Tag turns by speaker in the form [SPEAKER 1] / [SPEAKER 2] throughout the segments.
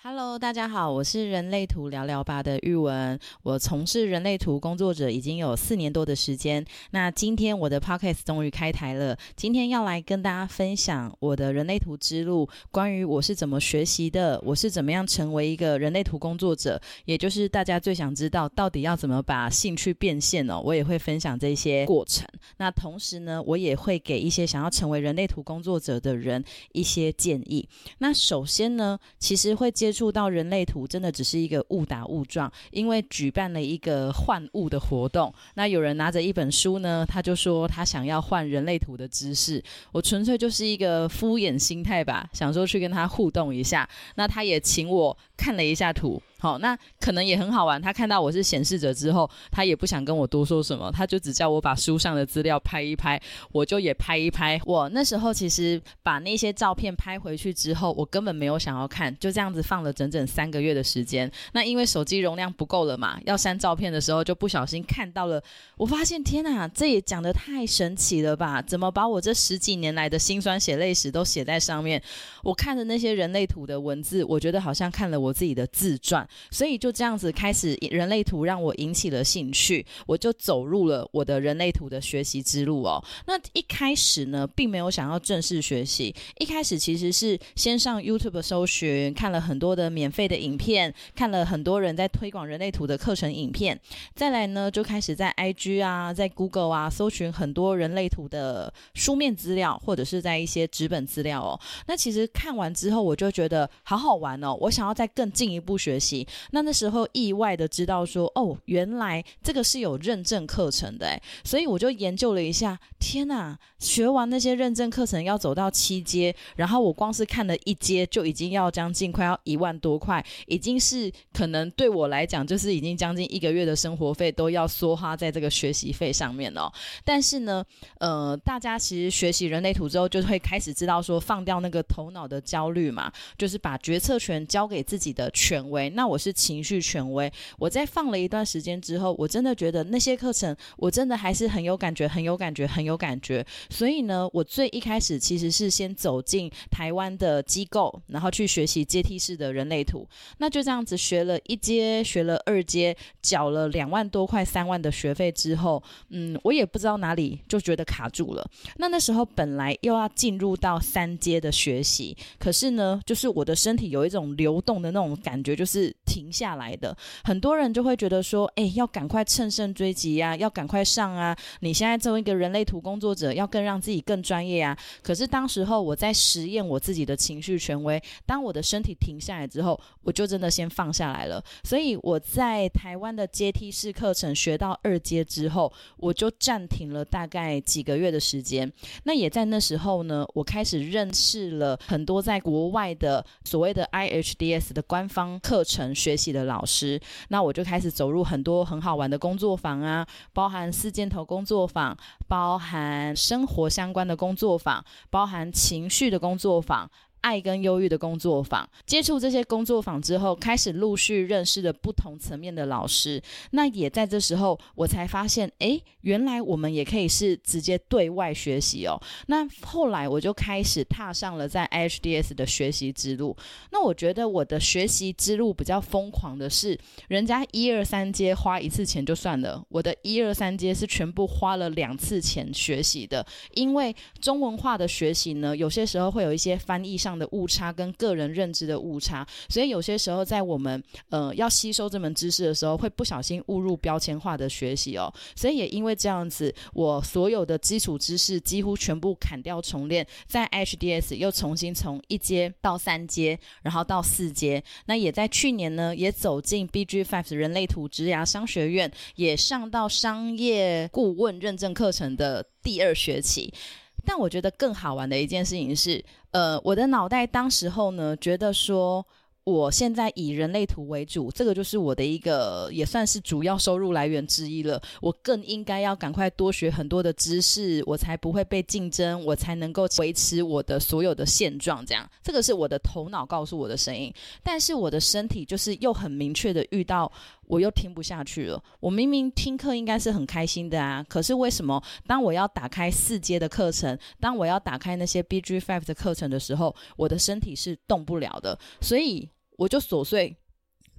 [SPEAKER 1] Hello，大家好，我是人类图聊聊吧的玉文。我从事人类图工作者已经有四年多的时间。那今天我的 Podcast 终于开台了，今天要来跟大家分享我的人类图之路，关于我是怎么学习的，我是怎么样成为一个人类图工作者，也就是大家最想知道到底要怎么把兴趣变现哦。我也会分享这些过程。那同时呢，我也会给一些想要成为人类图工作者的人一些建议。那首先呢，其实会接。接触到人类图真的只是一个误打误撞，因为举办了一个换物的活动。那有人拿着一本书呢，他就说他想要换人类图的知识。我纯粹就是一个敷衍心态吧，想说去跟他互动一下。那他也请我看了一下图。好，那可能也很好玩。他看到我是显示者之后，他也不想跟我多说什么，他就只叫我把书上的资料拍一拍，我就也拍一拍。我那时候其实把那些照片拍回去之后，我根本没有想要看，就这样子放了整整三个月的时间。那因为手机容量不够了嘛，要删照片的时候就不小心看到了，我发现天哪，这也讲得太神奇了吧？怎么把我这十几年来的辛酸血泪史都写在上面？我看的那些人类图的文字，我觉得好像看了我我自己的自传。所以就这样子开始，人类图让我引起了兴趣，我就走入了我的人类图的学习之路哦。那一开始呢，并没有想要正式学习，一开始其实是先上 YouTube 搜寻，看了很多的免费的影片，看了很多人在推广人类图的课程影片，再来呢就开始在 IG 啊，在 Google 啊搜寻很多人类图的书面资料，或者是在一些纸本资料哦。那其实看完之后，我就觉得好好玩哦，我想要再更进一步学习。那那时候意外的知道说，哦，原来这个是有认证课程的，所以我就研究了一下，天呐，学完那些认证课程要走到七阶，然后我光是看了一阶就已经要将近快要一万多块，已经是可能对我来讲就是已经将近一个月的生活费都要梭哈在这个学习费上面了。但是呢，呃，大家其实学习人类图之后，就会开始知道说，放掉那个头脑的焦虑嘛，就是把决策权交给自己的权威。那我是。情绪权威，我在放了一段时间之后，我真的觉得那些课程，我真的还是很有感觉，很有感觉，很有感觉。所以呢，我最一开始其实是先走进台湾的机构，然后去学习阶梯式的人类图。那就这样子学了一阶，学了二阶，缴了两万多块、三万的学费之后，嗯，我也不知道哪里就觉得卡住了。那那时候本来又要进入到三阶的学习，可是呢，就是我的身体有一种流动的那那种感觉，就是停下来的。很多人就会觉得说，哎，要赶快乘胜追击呀，要赶快上啊！你现在作为一个人类图工作者，要更让自己更专业啊。可是当时候我在实验我自己的情绪权威，当我的身体停下来之后，我就真的先放下来了。所以我在台湾的阶梯式课程学到二阶之后，我就暂停了大概几个月的时间。那也在那时候呢，我开始认识了很多在国外的所谓的 IHDS 的官方课程。学习的老师，那我就开始走入很多很好玩的工作坊啊，包含四箭头工作坊，包含生活相关的工作坊，包含情绪的工作坊。爱跟忧郁的工作坊，接触这些工作坊之后，开始陆续认识了不同层面的老师。那也在这时候，我才发现，哎，原来我们也可以是直接对外学习哦。那后来我就开始踏上了在 HDS 的学习之路。那我觉得我的学习之路比较疯狂的是，人家一二三阶花一次钱就算了，我的一二三阶是全部花了两次钱学习的。因为中文化的学习呢，有些时候会有一些翻译上。上的误差跟个人认知的误差，所以有些时候在我们呃要吸收这门知识的时候，会不小心误入标签化的学习哦。所以也因为这样子，我所有的基础知识几乎全部砍掉重练，在 HDS 又重新从一阶到三阶，然后到四阶。那也在去年呢，也走进 BG Five 人类图职涯商学院，也上到商业顾问认证课程的第二学期。但我觉得更好玩的一件事情是，呃，我的脑袋当时候呢，觉得说。我现在以人类图为主，这个就是我的一个也算是主要收入来源之一了。我更应该要赶快多学很多的知识，我才不会被竞争，我才能够维持我的所有的现状。这样，这个是我的头脑告诉我的声音。但是我的身体就是又很明确的遇到，我又听不下去了。我明明听课应该是很开心的啊，可是为什么当我要打开四阶的课程，当我要打开那些 BG Five 的课程的时候，我的身体是动不了的？所以。我就琐碎。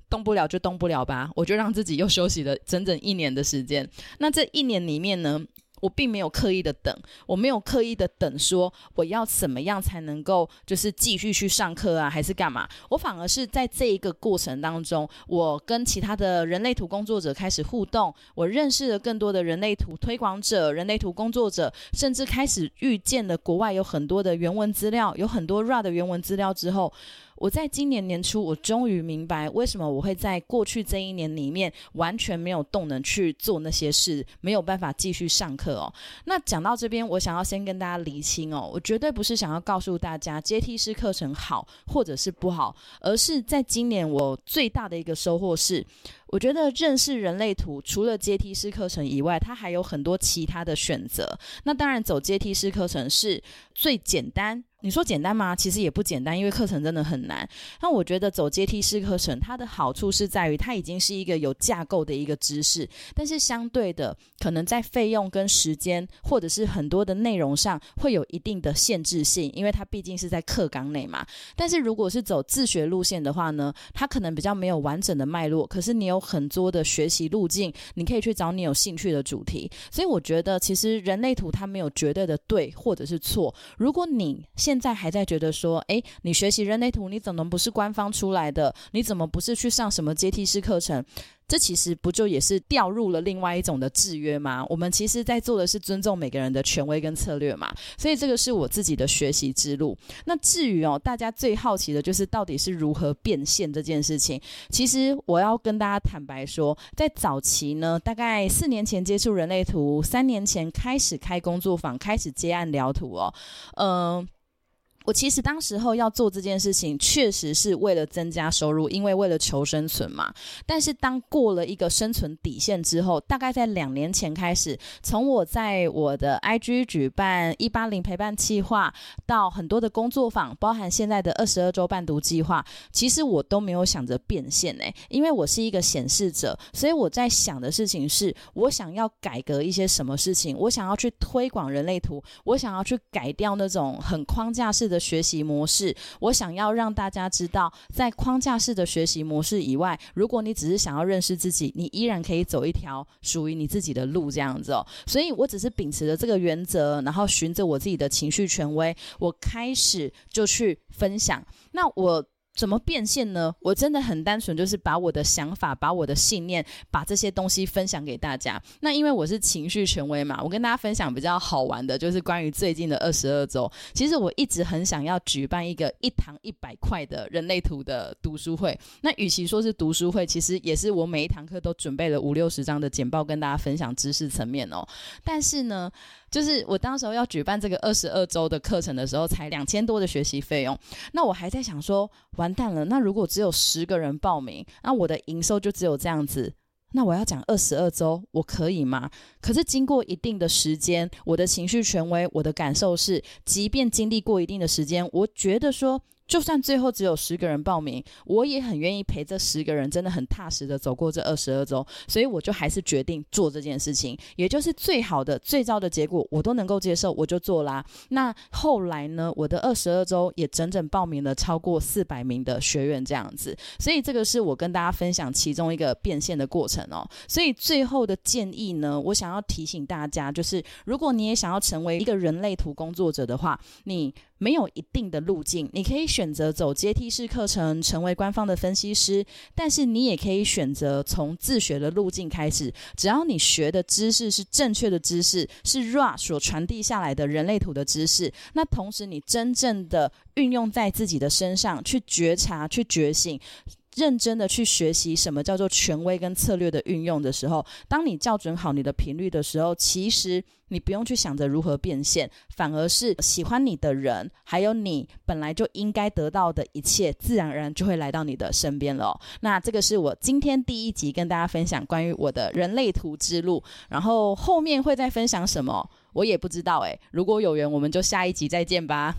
[SPEAKER 1] 动不了就动不了吧，我就让自己又休息了整整一年的时间。那这一年里面呢？我并没有刻意的等，我没有刻意的等，说我要怎么样才能够就是继续去上课啊，还是干嘛？我反而是在这一个过程当中，我跟其他的人类图工作者开始互动，我认识了更多的人类图推广者、人类图工作者，甚至开始遇见了国外有很多的原文资料，有很多 RA 的原文资料之后。我在今年年初，我终于明白为什么我会在过去这一年里面完全没有动能去做那些事，没有办法继续上课哦。那讲到这边，我想要先跟大家厘清哦，我绝对不是想要告诉大家阶梯式课程好或者是不好，而是在今年我最大的一个收获是，我觉得认识人类图除了阶梯式课程以外，它还有很多其他的选择。那当然，走阶梯式课程是最简单。你说简单吗？其实也不简单，因为课程真的很难。那我觉得走阶梯式课程，它的好处是在于它已经是一个有架构的一个知识，但是相对的，可能在费用跟时间，或者是很多的内容上，会有一定的限制性，因为它毕竟是在课纲内嘛。但是如果是走自学路线的话呢，它可能比较没有完整的脉络，可是你有很多的学习路径，你可以去找你有兴趣的主题。所以我觉得，其实人类图它没有绝对的对或者是错。如果你现在还在觉得说，哎，你学习人类图，你怎么不是官方出来的？你怎么不是去上什么阶梯式课程？这其实不就也是掉入了另外一种的制约吗？我们其实在做的是尊重每个人的权威跟策略嘛。所以这个是我自己的学习之路。那至于哦，大家最好奇的就是到底是如何变现这件事情。其实我要跟大家坦白说，在早期呢，大概四年前接触人类图，三年前开始开工作坊，开始接案聊图哦，嗯。我其实当时候要做这件事情，确实是为了增加收入，因为为了求生存嘛。但是当过了一个生存底线之后，大概在两年前开始，从我在我的 IG 举办一八零陪伴计划，到很多的工作坊，包含现在的二十二周伴读计划，其实我都没有想着变现诶，因为我是一个显示者，所以我在想的事情是，我想要改革一些什么事情，我想要去推广人类图，我想要去改掉那种很框架式。的学习模式，我想要让大家知道，在框架式的学习模式以外，如果你只是想要认识自己，你依然可以走一条属于你自己的路，这样子哦。所以我只是秉持着这个原则，然后循着我自己的情绪权威，我开始就去分享。那我。怎么变现呢？我真的很单纯，就是把我的想法、把我的信念、把这些东西分享给大家。那因为我是情绪权威嘛，我跟大家分享比较好玩的，就是关于最近的二十二周。其实我一直很想要举办一个一堂一百块的人类图的读书会。那与其说是读书会，其实也是我每一堂课都准备了五六十张的简报跟大家分享知识层面哦。但是呢。就是我当时候要举办这个二十二周的课程的时候，才两千多的学习费用。那我还在想说，完蛋了。那如果只有十个人报名，那我的营收就只有这样子。那我要讲二十二周，我可以吗？可是经过一定的时间，我的情绪权威，我的感受是，即便经历过一定的时间，我觉得说。就算最后只有十个人报名，我也很愿意陪这十个人，真的很踏实的走过这二十二周。所以我就还是决定做这件事情，也就是最好的、最糟的结果我都能够接受，我就做啦。那后来呢，我的二十二周也整整报名了超过四百名的学员这样子。所以这个是我跟大家分享其中一个变现的过程哦。所以最后的建议呢，我想要提醒大家，就是如果你也想要成为一个人类图工作者的话，你。没有一定的路径，你可以选择走阶梯式课程，成为官方的分析师；但是你也可以选择从自学的路径开始。只要你学的知识是正确的知识，是 RA 所传递下来的人类图的知识，那同时你真正的运用在自己的身上，去觉察、去觉醒。认真的去学习什么叫做权威跟策略的运用的时候，当你校准好你的频率的时候，其实你不用去想着如何变现，反而是喜欢你的人，还有你本来就应该得到的一切，自然而然就会来到你的身边了。那这个是我今天第一集跟大家分享关于我的人类图之路，然后后面会再分享什么，我也不知道诶，如果有缘，我们就下一集再见吧。